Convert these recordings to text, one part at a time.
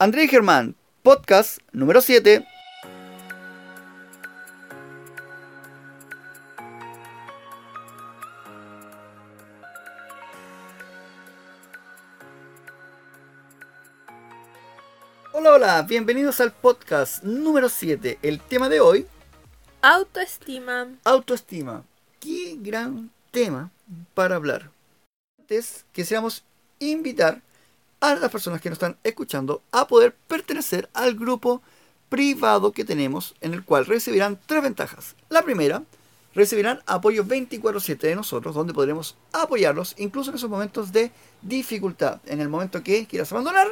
André Germán, podcast número 7. Hola, hola, bienvenidos al podcast número 7. El tema de hoy, Autoestima. autoestima. Qué gran tema para hablar. Antes quisiéramos invitar a las personas que nos están escuchando a poder pertenecer al grupo privado que tenemos en el cual recibirán tres ventajas. La primera, recibirán apoyo 24/7 de nosotros donde podremos apoyarlos incluso en esos momentos de dificultad. En el momento que quieras abandonar,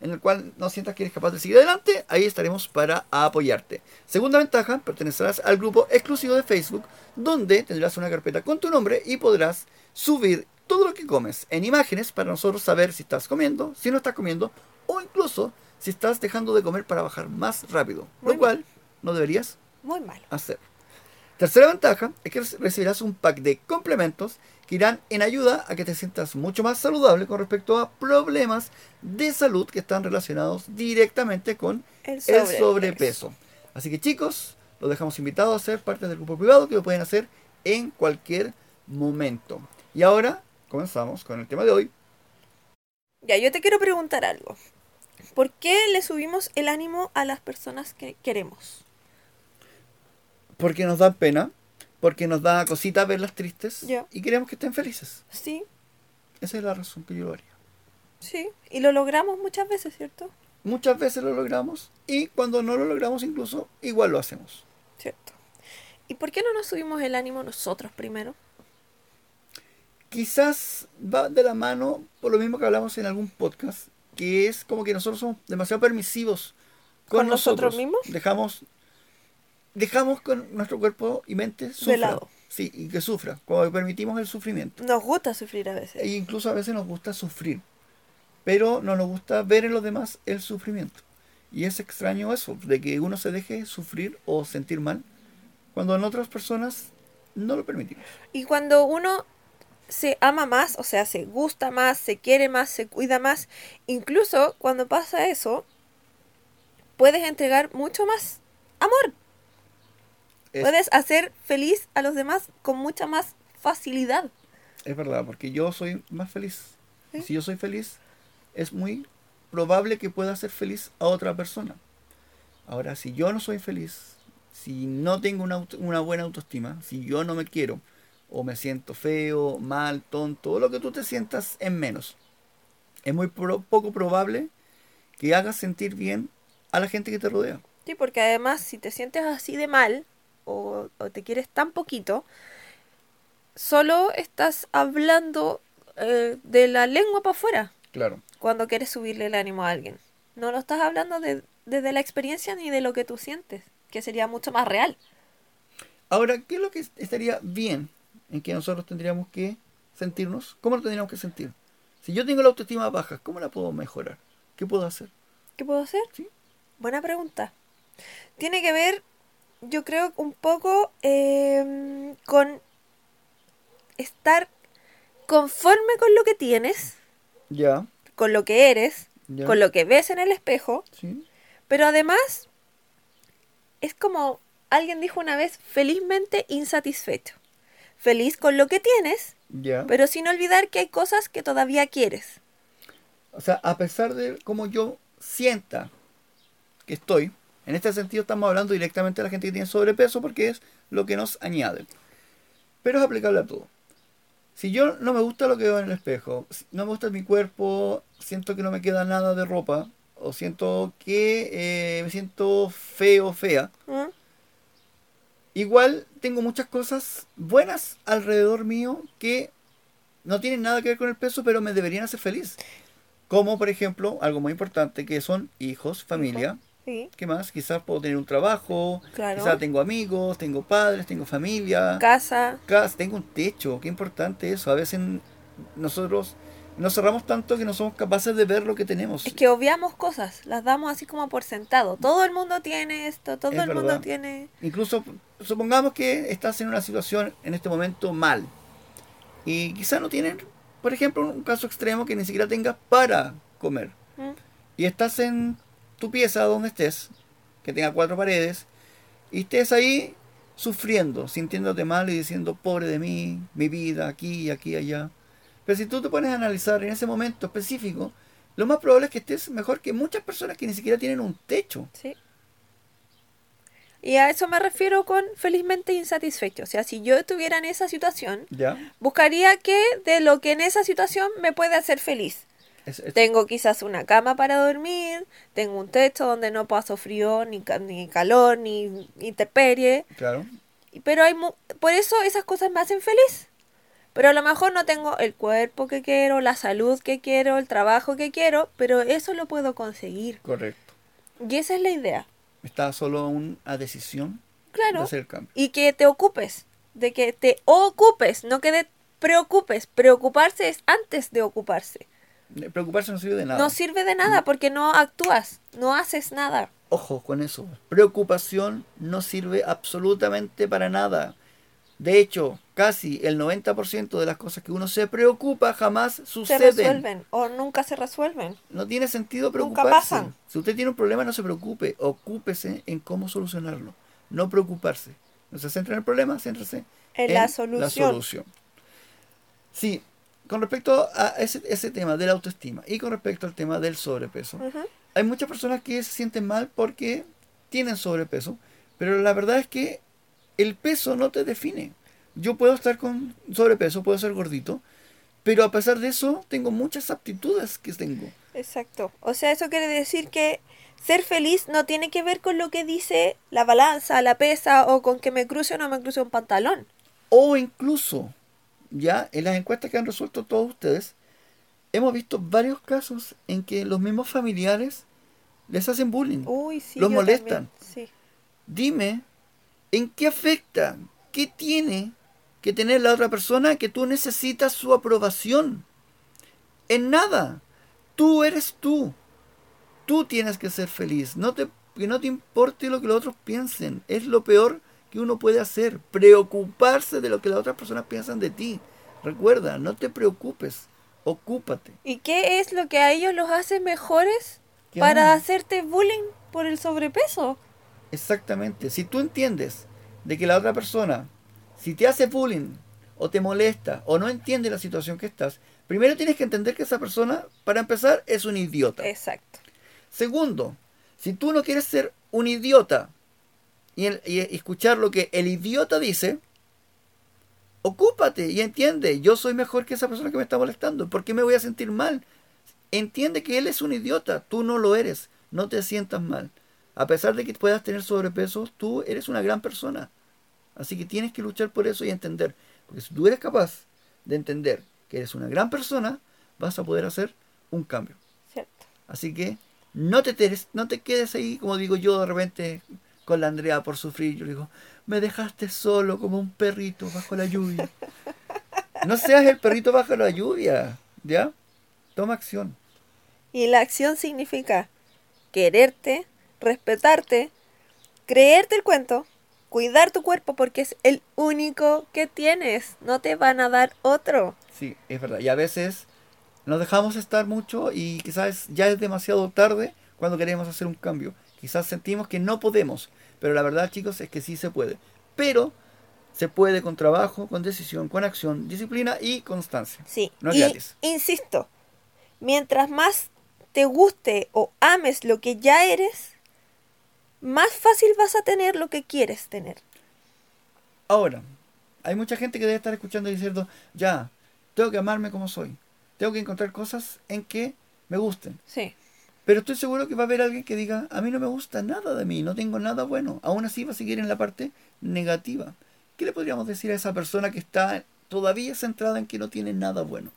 en el cual no sientas que eres capaz de seguir adelante, ahí estaremos para apoyarte. Segunda ventaja, pertenecerás al grupo exclusivo de Facebook, donde tendrás una carpeta con tu nombre y podrás subir todo lo que comes en imágenes para nosotros saber si estás comiendo, si no estás comiendo, o incluso si estás dejando de comer para bajar más rápido, Muy lo cual no deberías Muy hacer. Tercera ventaja es que recibirás un pack de complementos que irán en ayuda a que te sientas mucho más saludable con respecto a problemas de salud que están relacionados directamente con El el sobrepeso. Así que chicos, los dejamos invitados a ser parte del grupo privado que lo pueden hacer en cualquier momento. Y ahora comenzamos con el tema de hoy. Ya, yo te quiero preguntar algo. ¿Por qué le subimos el ánimo a las personas que queremos? Porque nos da pena, porque nos da cosita verlas tristes y queremos que estén felices. Sí, Esa es la razón que yo lo haría. sí. Y lo logramos muchas veces, ¿cierto? Muchas veces lo logramos y cuando no lo logramos incluso igual lo hacemos. Cierto. ¿Y por qué no nos subimos el ánimo nosotros primero? Quizás va de la mano por lo mismo que hablamos en algún podcast, que es como que nosotros somos demasiado permisivos con, ¿Con nosotros mismos? Dejamos dejamos con nuestro cuerpo y mente sufra. lado. Sí, y que sufra, como que permitimos el sufrimiento. Nos gusta sufrir a veces. E incluso a veces nos gusta sufrir, pero no nos gusta ver en los demás el sufrimiento. Y es extraño eso, de que uno se deje sufrir o sentir mal, cuando en otras personas no lo permitimos. Y cuando uno se ama más, o sea, se gusta más, se quiere más, se cuida más, incluso cuando pasa eso, puedes entregar mucho más amor. Es, Puedes hacer feliz a los demás con mucha más facilidad. es verdad, porque yo soy más feliz. Si yo soy feliz, es muy probable que pueda hacer feliz a otra persona. Ahora, si yo no soy feliz, si no tengo una, una buena autoestima, si yo no me quiero, o me siento feo, mal, tonto, o lo que tú te sientas en menos, es muy pro- poco probable que hagas sentir bien a la gente que te rodea. Sí, porque además si te sientes así de mal o, o te quieres tan poquito, solo estás hablando eh, de la lengua para afuera Claro. cuando quieres subirle el ánimo a alguien. No lo estás hablando de- desde la experiencia ni de lo que tú sientes, que sería mucho más real. Ahora, ¿qué es lo que estaría bien en que nosotros tendríamos que sentirnos? ¿Cómo lo tendríamos que sentir? Si yo tengo la autoestima baja, ¿cómo la puedo mejorar? ¿Qué puedo hacer? ¿Qué puedo hacer? Sí. Buena pregunta. Tiene que ver, yo creo, un poco em, con estar conforme con lo que tienes, Ya, con lo que eres, ya. con lo que ves en el espejo, Sí, pero además es como alguien dijo una vez, felizmente insatisfecho. Feliz con lo que tienes, pero sin olvidar que hay cosas que todavía quieres. O sea, a pesar de cómo yo sienta que estoy, en este sentido estamos hablando directamente de la gente que tiene sobrepeso porque es lo que nos añade. Pero es aplicable a todo. Si yo no me gusta lo que veo en el espejo, no me gusta mi cuerpo, siento que no me queda nada de ropa, o siento que eh, me siento feo, fea, ¿Mm? Igual tengo muchas cosas buenas alrededor mío que no tienen nada que ver con el peso, pero me deberían hacer feliz. Como por ejemplo, algo muy importante que son hijos, familia. Sí, ¿Qué más? Quizás puedo tener un trabajo, Claro. quizás tengo amigos, tengo padres, tengo familia, casa, casa, tengo un techo. Qué importante eso. A veces nosotros nos cerramos tanto que no somos capaces de ver lo que tenemos. Es que obviamos cosas, las damos así como por sentado. Todo el mundo tiene esto, todo Es el mundo verdad. tiene... Incluso supongamos que estás en una situación en este momento mal y quizás no tienen, por ejemplo, un caso extremo que ni siquiera tengas para comer. ¿Mm? y estás en tu pieza donde estés, que tenga cuatro paredes, y estés ahí sufriendo, sintiéndote mal y diciendo, pobre de mí, mi vida, aquí, aquí, allá. Pero si tú te pones a analizar en ese momento específico, lo más probable es que estés mejor que muchas personas que ni siquiera tienen un techo. Sí. Y a eso me refiero con felizmente insatisfecho. O sea, si yo estuviera en esa situación, ¿Ya? buscaría que de lo que en esa situación me puede hacer feliz. Es- es- Tengo quizás una cama para dormir, tengo un techo donde no paso frío, ni, ni calor, ni intemperie. claro. Pero hay mu- por eso esas cosas me hacen feliz. Pero a lo mejor no tengo el cuerpo que quiero, la salud que quiero, el trabajo que quiero, pero eso lo puedo conseguir. Correcto. Y esa es la idea. Está solo una decisión de Claro. hacer el cambio. Y que te ocupes, de que te ocupes, no que te preocupes. Preocuparse es antes de ocuparse. Eh, Preocuparse no sirve de nada. No sirve de nada porque no actúas, no haces nada. Ojo con eso. Preocupación no sirve absolutamente para nada. De hecho, casi el 90% de las cosas que uno se preocupa jamás Se suceden. resuelven o nunca se resuelven. No tiene sentido Nunca preocuparse. pasan. Si usted tiene un problema, no se preocupe. Ocúpese en cómo solucionarlo. No preocuparse. No se centra en el problema, céntrese En la solución. Sí, con respecto a ese, ese tema de la autoestima y con respecto al tema del sobrepeso, hay muchas personas que se sienten mal porque tienen sobrepeso, pero la verdad es que el peso no te define. Yo puedo estar con sobrepeso, puedo ser gordito, pero a pesar de eso tengo muchas aptitudes que tengo. Exacto. O sea, eso quiere decir que ser feliz no tiene que ver con lo que dice la balanza, la pesa o con que me cruce o no me cruce un pantalón. O incluso, ya en las encuestas que han resuelto todos ustedes, hemos visto varios casos en que los mismos familiares les hacen bullying. Uy, sí. Los molestan. Sí. Dime, ¿en qué afecta? ¿Qué tiene que tener la otra persona que tú necesitas su aprobación? En nada. Tú eres tú. Tú tienes que ser feliz. No te, que no te importe lo que los otros piensen. Es lo peor que uno puede hacer. Preocuparse de lo que las otras personas piensan de ti. Recuerda, no te preocupes. Ocúpate. ¿Y qué es lo que a ellos los hace mejores ¿Qué para hacerte bullying por el sobrepeso? Exactamente. Si tú entiendes de que la otra persona, si te hace bullying o te molesta o no entiende la situación que estás, primero tienes que entender que esa persona, para empezar, es un idiota. Exacto. Segundo, si tú no quieres ser un idiota y, el- y escuchar lo que el idiota dice, ocúpate y entiende, yo soy mejor que esa persona que me está molestando, ¿por qué me voy a sentir mal? Entiende que él es un idiota, tú no lo eres, no te sientas mal. A pesar de que puedas tener sobrepeso, tú eres una gran persona. Así que tienes que luchar por eso y entender. Porque si tú eres capaz de entender que eres una gran persona, vas a poder hacer un cambio. Cierto. Así que no te, teres- no te quedes ahí, como digo yo de repente con la Andrea por sufrir. Yo le digo, me dejaste solo como un perrito bajo la lluvia. No seas el perrito bajo la lluvia, ¿ya? Toma acción. Y la acción significa quererte, respetarte, creerte el cuento, cuidar tu cuerpo porque es el único que tienes. No te van a dar otro. Sí, es verdad. Y a veces nos dejamos estar mucho y quizás ya es demasiado tarde cuando queremos hacer un cambio. Quizás sentimos que no podemos, pero la verdad, chicos, es que sí se puede. Pero se puede con trabajo, con decisión, con acción, disciplina y constancia. Sí. No es y gratis. insisto, mientras más te guste o ames lo que ya eres, más fácil vas a tener lo que quieres tener. Ahora, hay mucha gente que debe estar escuchando y diciendo, ya, tengo que amarme como soy. Tengo que encontrar cosas en que me gusten. Sí. Pero estoy seguro que va a haber alguien que diga, a mí no me gusta nada de mí, no tengo nada bueno. Aún así va a seguir en la parte negativa. ¿Qué le podríamos decir a esa persona que está todavía centrada en que no tiene nada bueno?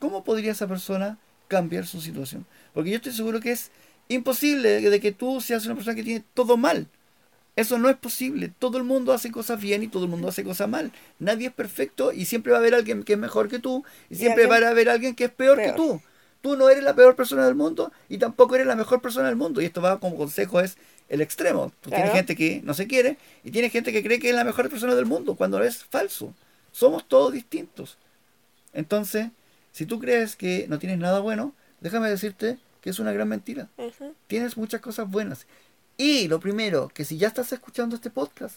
¿Cómo podría esa persona cambiar su situación? Porque yo estoy seguro que es imposible de que tú seas una persona que tiene todo mal. Eso no es posible. Todo el mundo hace cosas bien y todo el mundo hace cosas mal. Nadie es perfecto y siempre va a haber alguien que es mejor que tú y siempre va a haber alguien que es peor, peor. que tú. Tú no eres la peor persona del mundo y tampoco eres la mejor persona del mundo. Y esto va como consejo es el extremo. Tú tienes gente que no se quiere y tienes gente que cree que es la mejor persona del mundo cuando es falso. Somos todos distintos. Entonces, si tú crees que no tienes nada bueno, déjame decirte que es una gran mentira. Tienes muchas cosas buenas. Y lo primero, que si ya estás escuchando este podcast,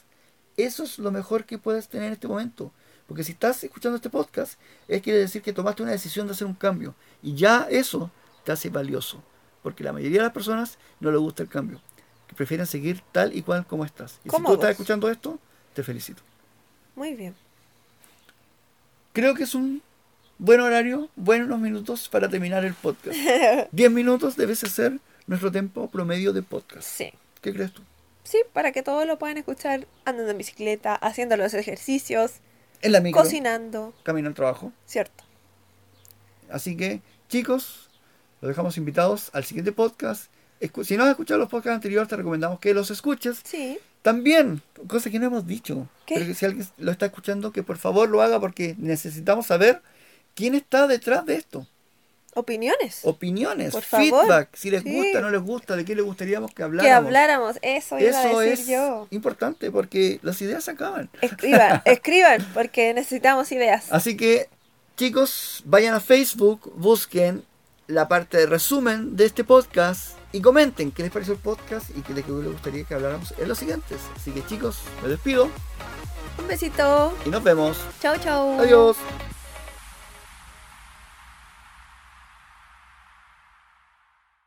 eso es lo mejor que puedes tener en este momento. Porque si estás escuchando este podcast, es quiere decir que tomaste una decisión de hacer un cambio. Y ya eso te hace valioso. Porque la mayoría de las personas no les gusta el cambio. Que prefieren seguir tal y cual como estás. Y si tú estás escuchando esto, te felicito. Muy bien. Creo que es un buen horario, buenos minutos para terminar el podcast. 10 minutos debe ser nuestro tiempo promedio de podcast. Sí. ¿Qué crees tú? Sí, para que todos lo puedan escuchar andando en bicicleta, haciendo los ejercicios, En la micro, cocinando, camino al trabajo. ¿cierto? Así que, chicos, los dejamos invitados al siguiente podcast. Escu- Si no has escuchado los podcasts anteriores, te recomendamos que los escuches. Sí. También, cosa que no hemos dicho, ¿Qué? pero que si alguien lo está escuchando, que por favor lo haga porque necesitamos saber quién está detrás de esto. Opiniones. Opiniones, Por favor. feedback, si les Sí. gusta, no les gusta, de qué les gustaría que habláramos. que habláramos, eso iba Eso a decir es yo. importante porque las ideas se acaban. Escriban, escriban, porque necesitamos ideas. Así que, chicos, vayan a Facebook, busquen la parte de resumen de este podcast y comenten qué les pareció el podcast y qué les, qué les gustaría que habláramos en los siguientes. Así que, chicos, me despido Un besito. y nos vemos. Chau, chau. Adiós.